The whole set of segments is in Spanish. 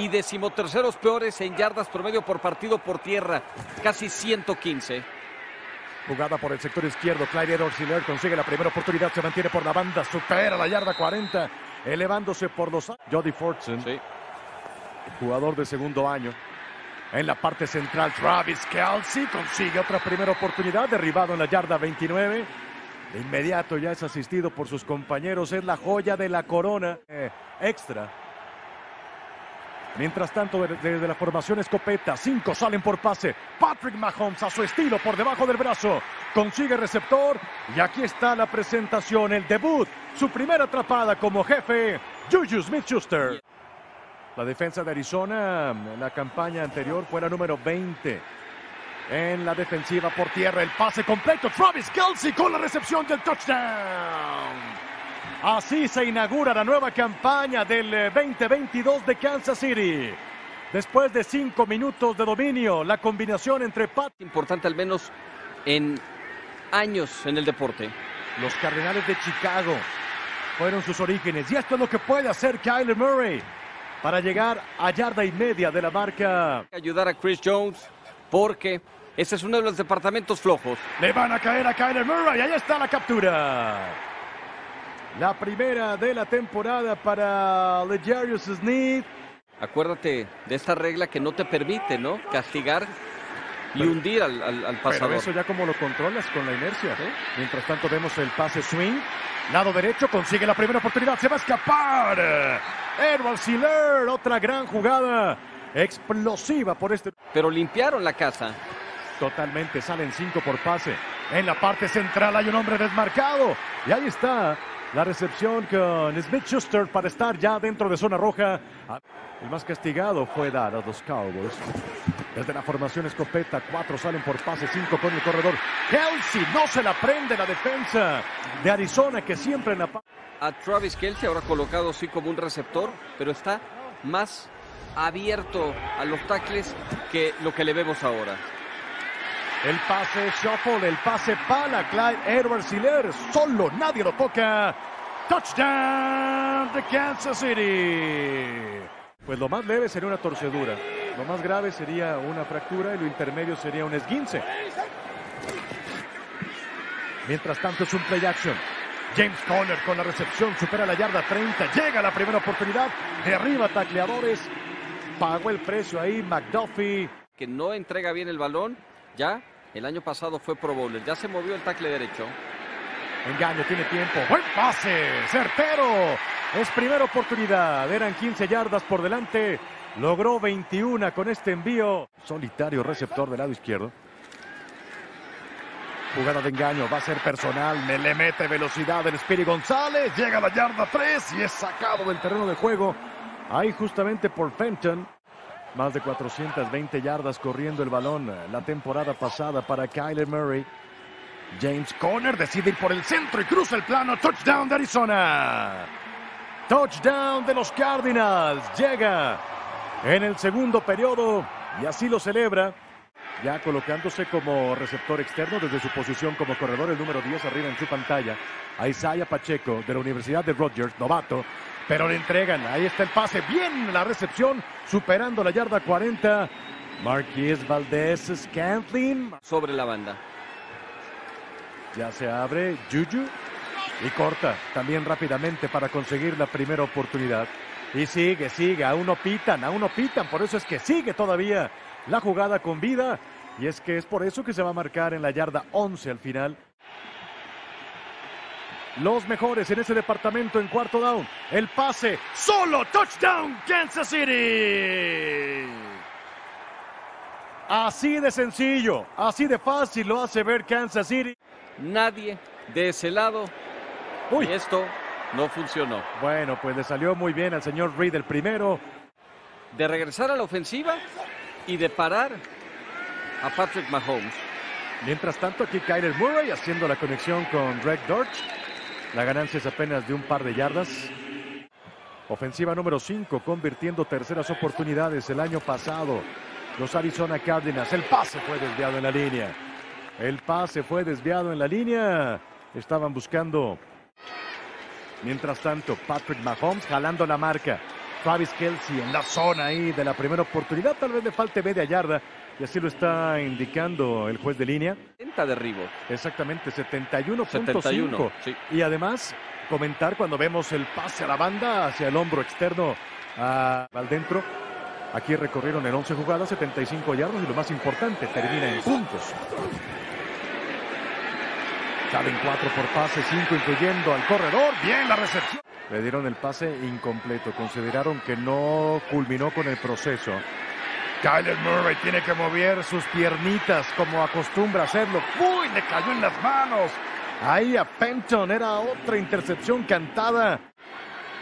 y decimoterceros peores en yardas promedio por partido por tierra, casi 115. Jugada por el sector izquierdo, Clyde Edwards consigue la primera oportunidad, se mantiene por la banda, supera la yarda 40, elevándose por los... Jody Fortson, Sí. jugador de segundo año. En la parte central, Travis Kelsey consigue otra primera oportunidad, derribado en la yarda 29. De inmediato ya es asistido por sus compañeros, es la joya de la corona eh, extra. Mientras tanto, de- desde la formación escopeta, cinco salen por pase. Patrick Mahomes a su estilo por debajo del brazo. Consigue receptor y aquí está la presentación, el debut, su primera atrapada como jefe, Juju Smith-Schuster. La defensa de Arizona en la campaña anterior fue la número 20. En la defensiva por tierra, el pase completo. Travis Kelsey con la recepción del touchdown. Así se inaugura la nueva campaña del eh, 2022 de Kansas City. Después de cinco minutos de dominio, la combinación entre Pat Importante al menos en años en el deporte. Los Cardenales de Chicago fueron sus orígenes. Y esto es lo que puede hacer Kyler Murray para llegar a yarda y media de la marca. Ayudar a Chris Jones porque ese es uno de los departamentos flojos. Le van a caer a Kyler Murray. Ahí está la captura. La primera de la temporada para Legarius Sneed. Acuérdate de esta regla que no te permite, ¿no? Castigar y hundir al, al- al Pero pasador. eso ya como lo controlas con la inercia. Mientras tanto vemos el pase swing. Lado derecho consigue la primera oportunidad. Se va a escapar. Edward Siller. Otra gran jugada. Explosiva por este. Pero limpiaron la casa. Totalmente salen cinco por pase. En la parte central hay un hombre desmarcado. Y ahí está la recepción con Smith Schuster para estar ya dentro de zona roja. El más castigado fue dar a los Cowboys. Desde la formación escopeta, cuatro salen por pase, cinco con el corredor. Kelsey no se la prende la defensa de Arizona que siempre en la... A Travis Kelsey ahora colocado sí como un receptor, pero está más abierto a los tackles que lo que le vemos ahora. El pase shuffle, el pase pala, Clyde Edwards Hiller, solo, nadie lo toca. Touchdown de Kansas City. Pues lo más leve sería una torcedura, lo más grave sería una fractura y lo intermedio sería un esguince. Mientras tanto es un play action. James Conner con la recepción supera la yarda 30, llega la primera oportunidad, de arriba tacleadores, pagó el precio ahí McDuffie. Que no entrega bien el balón, ya el año pasado fue Pro Bowler, ya se movió el tackle derecho. Engaño, tiene tiempo. Buen pase, certero. Es primera oportunidad. Eran 15 yardas por delante. Logró 21 con este envío. Solitario receptor del lado izquierdo. Jugada de engaño, va a ser personal. Me le mete velocidad el Spiri González. Llega a la yarda 3 y es sacado del terreno de juego. Ahí justamente por Fenton. Más de 420 yardas corriendo el balón la temporada pasada para Kyler Murray. James Conner decide ir por el centro y cruza el plano. Touchdown de Arizona. Touchdown de los Cardinals. Llega en el segundo periodo y así lo celebra. Ya colocándose como receptor externo desde su posición como corredor, el número 10 arriba en su pantalla. A Isaiah Pacheco de la Universidad de Rogers, novato. Pero le entregan. Ahí está el pase. Bien la recepción, superando la yarda 40. Marquis Valdez Scantling. Sobre la banda. Ya se abre Juju y corta también rápidamente para conseguir la primera oportunidad. Y sigue, sigue, aún no pitan, aún no pitan, por eso es que sigue todavía la jugada con vida. Y es que es por eso que se va a marcar en la yarda 11 al final. Los mejores en ese departamento en cuarto down. El pase, solo touchdown Kansas City. Así de sencillo, así de fácil lo hace ver Kansas City. Nadie de ese lado. Uy. Y esto no funcionó. Bueno, pues le salió muy bien al señor Reed el primero. De regresar a la ofensiva y de parar a Patrick Mahomes. Mientras tanto, aquí Kyler Murray haciendo la conexión con Greg Dortch. La ganancia es apenas de un par de yardas. Ofensiva número 5, convirtiendo terceras oportunidades el año pasado. Los Arizona Cardinals. El pase fue desviado en la línea. El pase fue desviado en la línea. Estaban buscando. Mientras tanto, Patrick Mahomes jalando la marca. Travis Kelsey en la zona ahí de la primera oportunidad. Tal vez le falte media yarda. Y así lo está indicando el juez de línea. 70 derribo. Exactamente, 71.5. Sí. Y además, comentar cuando vemos el pase a la banda hacia el hombro externo al dentro. Aquí recorrieron en 11 jugadas, 75 yardas y lo más importante, termina en puntos. Salen 4 por pase, 5 incluyendo al corredor. Bien la recepción. Le dieron el pase incompleto. Consideraron que no culminó con el proceso. Kyler Murray tiene que mover sus piernitas como acostumbra hacerlo. ¡Uy! Le cayó en las manos. Ahí a Penton era otra intercepción cantada.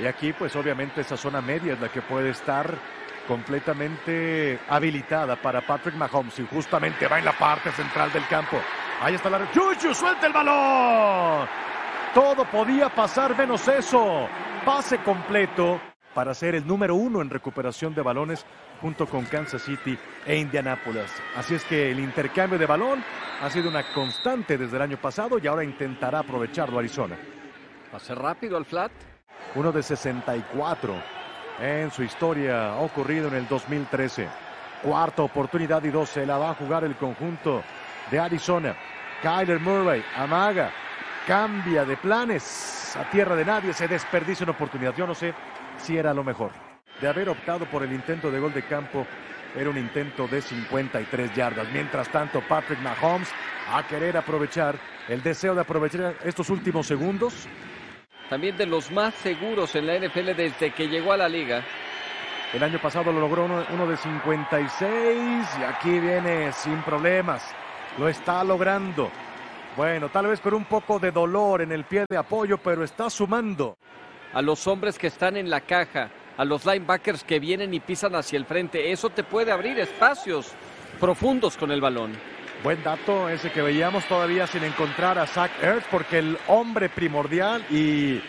Y aquí pues obviamente esa zona media es la que puede estar completamente habilitada para Patrick Mahomes y justamente va en la parte central del campo. Ahí está la... ¡Chuchu! ¡Suelta el balón! Todo podía pasar menos eso. Pase completo para ser el número uno en recuperación de balones junto con Kansas City e Indianápolis. Así es que el intercambio de balón ha sido una constante desde el año pasado y ahora intentará aprovecharlo Arizona. Pase rápido al flat. Uno de 64 en su historia ocurrido en el 2013. Cuarta oportunidad y 12 la va a jugar el conjunto de Arizona. Kyler Murray amaga cambia de planes a tierra de nadie, se desperdicia una oportunidad. Yo no sé si era lo mejor. De haber optado por el intento de gol de campo, era un intento de 53 yardas. Mientras tanto, Patrick Mahomes a querer aprovechar el deseo de aprovechar estos últimos segundos. También de los más seguros en la NFL desde que llegó a la liga. El año pasado lo logró uno, uno de 56 y aquí viene sin problemas. Lo está logrando. Bueno, tal vez con un poco de dolor en el pie de apoyo, pero está sumando. A los hombres que están en la caja, a los linebackers que vienen y pisan hacia el frente, eso te puede abrir espacios profundos con el balón. Buen dato ese que veíamos todavía sin encontrar a Zach Ertz, porque el hombre primordial y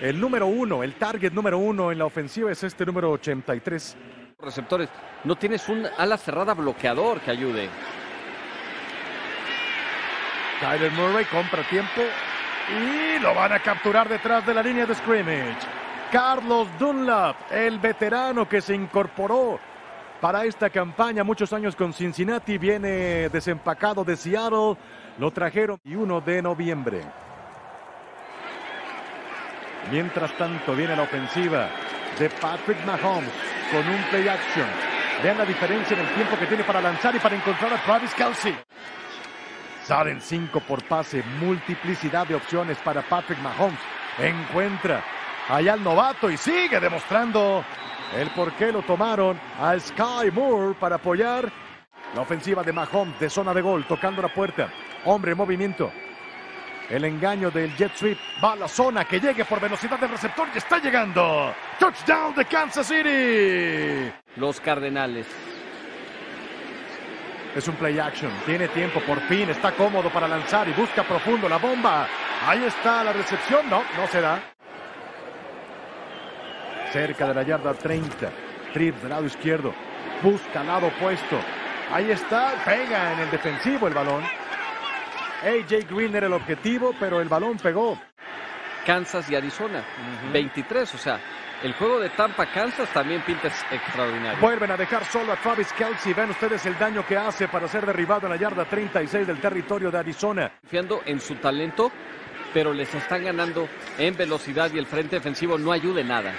el número uno, el target número uno en la ofensiva es este número 83. Receptores, no tienes un ala cerrada bloqueador que ayude. Kyler Murray compra tiempo y lo van a capturar detrás de la línea de scrimmage. Carlos Dunlap, el veterano que se incorporó para esta campaña, muchos años con Cincinnati, viene desempacado de Seattle, lo trajeron y 1 de noviembre. Mientras tanto viene la ofensiva de Patrick Mahomes con un play action. Vean la diferencia en el tiempo que tiene para lanzar y para encontrar a Travis Kelsey. Salen cinco por pase, multiplicidad de opciones para Patrick Mahomes. Encuentra allá al novato y sigue demostrando el por qué lo tomaron a Sky Moore para apoyar la ofensiva de Mahomes de zona de gol, tocando la puerta. Hombre en movimiento. El engaño del jet sweep va a la zona que llegue por velocidad del receptor y está llegando. Touchdown de Kansas City. Los Cardenales es un play action. Tiene tiempo, por fin. Está cómodo para lanzar y busca profundo la bomba. Ahí está la recepción. No, no se da. Cerca de la yarda 30. Trips del lado izquierdo. Busca lado opuesto. Ahí está. Pega en el defensivo el balón. AJ Green era el objetivo, pero el balón pegó. Kansas y Arizona. 23, o sea, el juego de Tampa Kansas también pinta extraordinario. Vuelven a dejar solo a Travis Kelsey. Ven ustedes el daño que hace para ser derribado en la yarda 36 del territorio de Arizona. Confiando en su talento, pero les están ganando en velocidad y el frente defensivo no ayuda en nada.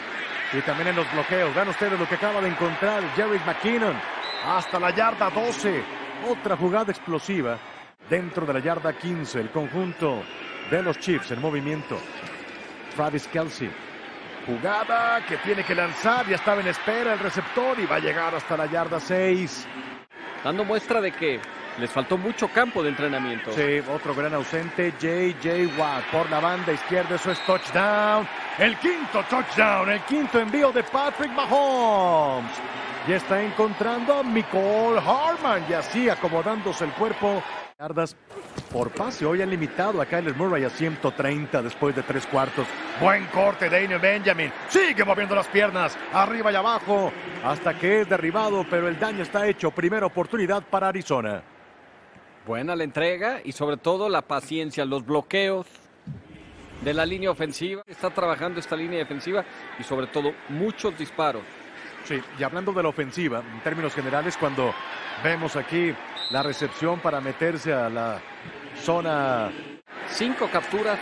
Y también en los bloqueos. Vean ustedes lo que acaba de encontrar Jerry McKinnon. Hasta la yarda 12. Otra jugada explosiva dentro de la yarda 15. El conjunto de los Chiefs en movimiento. Travis Kelsey Jugada que tiene que lanzar, ya estaba en espera el receptor y va a llegar hasta la yarda 6. Dando muestra de que les faltó mucho campo de entrenamiento. Sí, otro gran ausente, J.J. Watt por la banda izquierda, eso es touchdown. El quinto touchdown, el quinto envío de Patrick Mahomes. Y está encontrando a Nicole Harman y así acomodándose el cuerpo Yardas por pase. Hoy han limitado a Kyler Murray a 130 después de tres cuartos. Buen corte Daniel Benjamin. Sigue moviendo las piernas arriba y abajo hasta que es derribado, pero el daño está hecho. Primera oportunidad para Arizona. Buena la entrega y sobre todo la paciencia, los bloqueos. de la línea ofensiva. Está trabajando esta línea defensiva y sobre todo muchos disparos. Sí, y hablando de la ofensiva, en términos generales, cuando vemos aquí la recepción para meterse a la zona... Cinco capturas,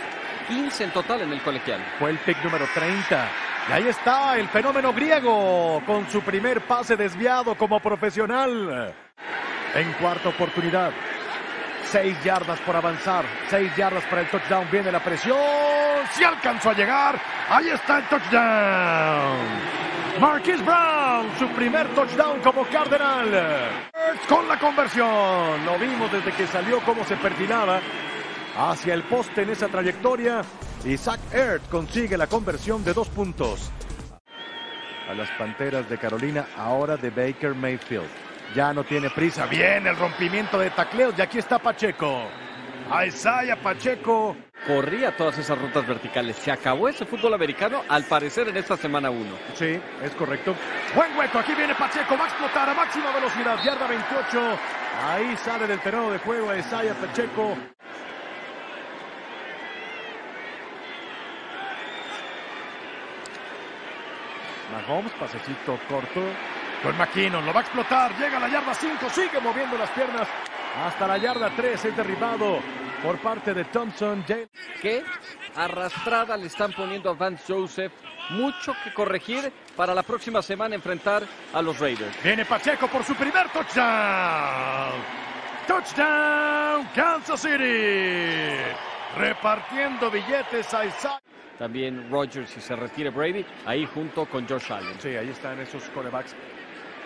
15 en total en el colegial. Fue el pick número 30. Y ahí está el fenómeno griego con su primer pase desviado como profesional. En cuarta oportunidad. Seis yardas por avanzar. Seis yardas para el touchdown. Viene la presión. Si alcanzó a llegar. Ahí está el touchdown. Marquis Brown, su primer touchdown como Cardenal. Con la conversión. Lo vimos desde que salió cómo se perfilaba hacia el poste en esa trayectoria. Zach Ertz consigue la conversión de dos puntos. A las Panteras de Carolina, ahora de Baker Mayfield. Ya no tiene prisa. Viene el rompimiento de tacleos y aquí está Pacheco. A Isaiah Pacheco. Corría todas esas rutas verticales. Se acabó ese fútbol americano, al parecer, en esta semana 1. Sí, es correcto. Buen hueco. Aquí viene Pacheco. Va a explotar a máxima velocidad. Yarda 28. Ahí sale del terreno de juego a Isaiah Pacheco. Mahomes, pasecito corto. Con McKinnon, lo va a explotar. Llega la yarda 5. Sigue moviendo las piernas hasta la yarda 3. Es derribado por parte de Thompson. ¿Qué arrastrada le están poniendo a Vance Joseph? Mucho que corregir para la próxima semana enfrentar a los Raiders. Viene Pacheco por su primer touchdown. Touchdown Kansas City. Repartiendo billetes a Isaac. También Rodgers y se retire Brady, ahí junto con Josh Allen. Sí, ahí están esos corebacks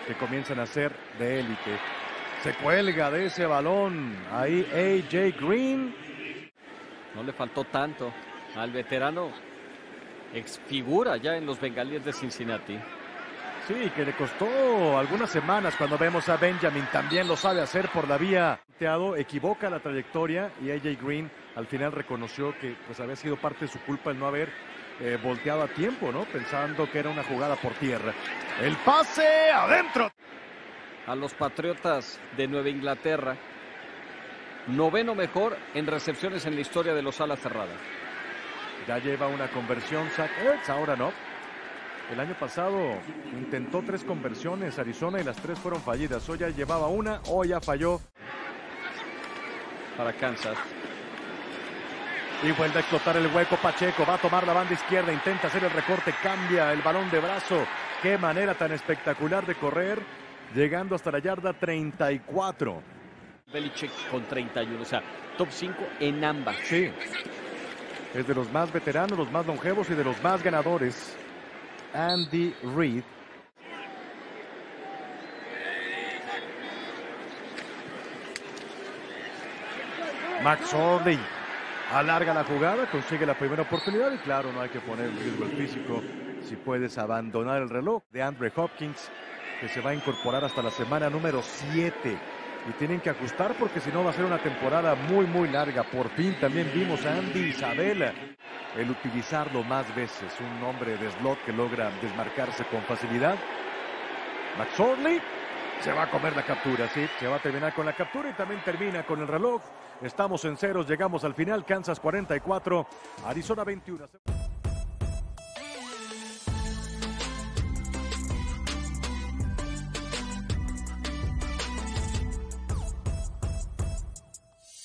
que comienzan a ser de élite. Se cuelga de ese balón. Ahí AJ Green. No le faltó tanto al veterano ex figura ya en los bengalíes de Cincinnati. Sí, que le costó algunas semanas cuando vemos a Benjamin. También lo sabe hacer por la vía. Equivoca la trayectoria y AJ Green al final reconoció que pues había sido parte de su culpa el no haber eh, volteado a tiempo, ¿no? Pensando que era una jugada por tierra. El pase adentro. A los Patriotas de Nueva Inglaterra. Noveno mejor en recepciones en la historia de los alas cerradas. Ya lleva una conversión Zach Ertz, ahora no. El año pasado intentó tres conversiones Arizona y las tres fueron fallidas. Hoy ya llevaba una, hoy ya falló. Para Kansas. Y vuelve a explotar el hueco Pacheco. Va a tomar la banda izquierda. Intenta hacer el recorte. Cambia el balón de brazo. Qué manera tan espectacular de correr. Llegando hasta la yarda 34. Belichick con 31. O sea, top 5 en ambas. Sí. Es de los más veteranos, los más longevos y de los más ganadores. Andy Reid. Max Orley alarga la jugada, consigue la primera oportunidad y claro, no hay que poner en riesgo el físico si puedes abandonar el reloj de Andre Hopkins que se va a incorporar hasta la semana número 7 y tienen que ajustar porque si no va a ser una temporada muy muy larga. Por fin también vimos a Andy Isabela el utilizarlo más veces, un hombre de slot que logra desmarcarse con facilidad. Max Orley se va a comer la captura, sí, se va a terminar con la captura y también termina con el reloj. Estamos en ceros, llegamos al final, Kansas 44, Arizona 21.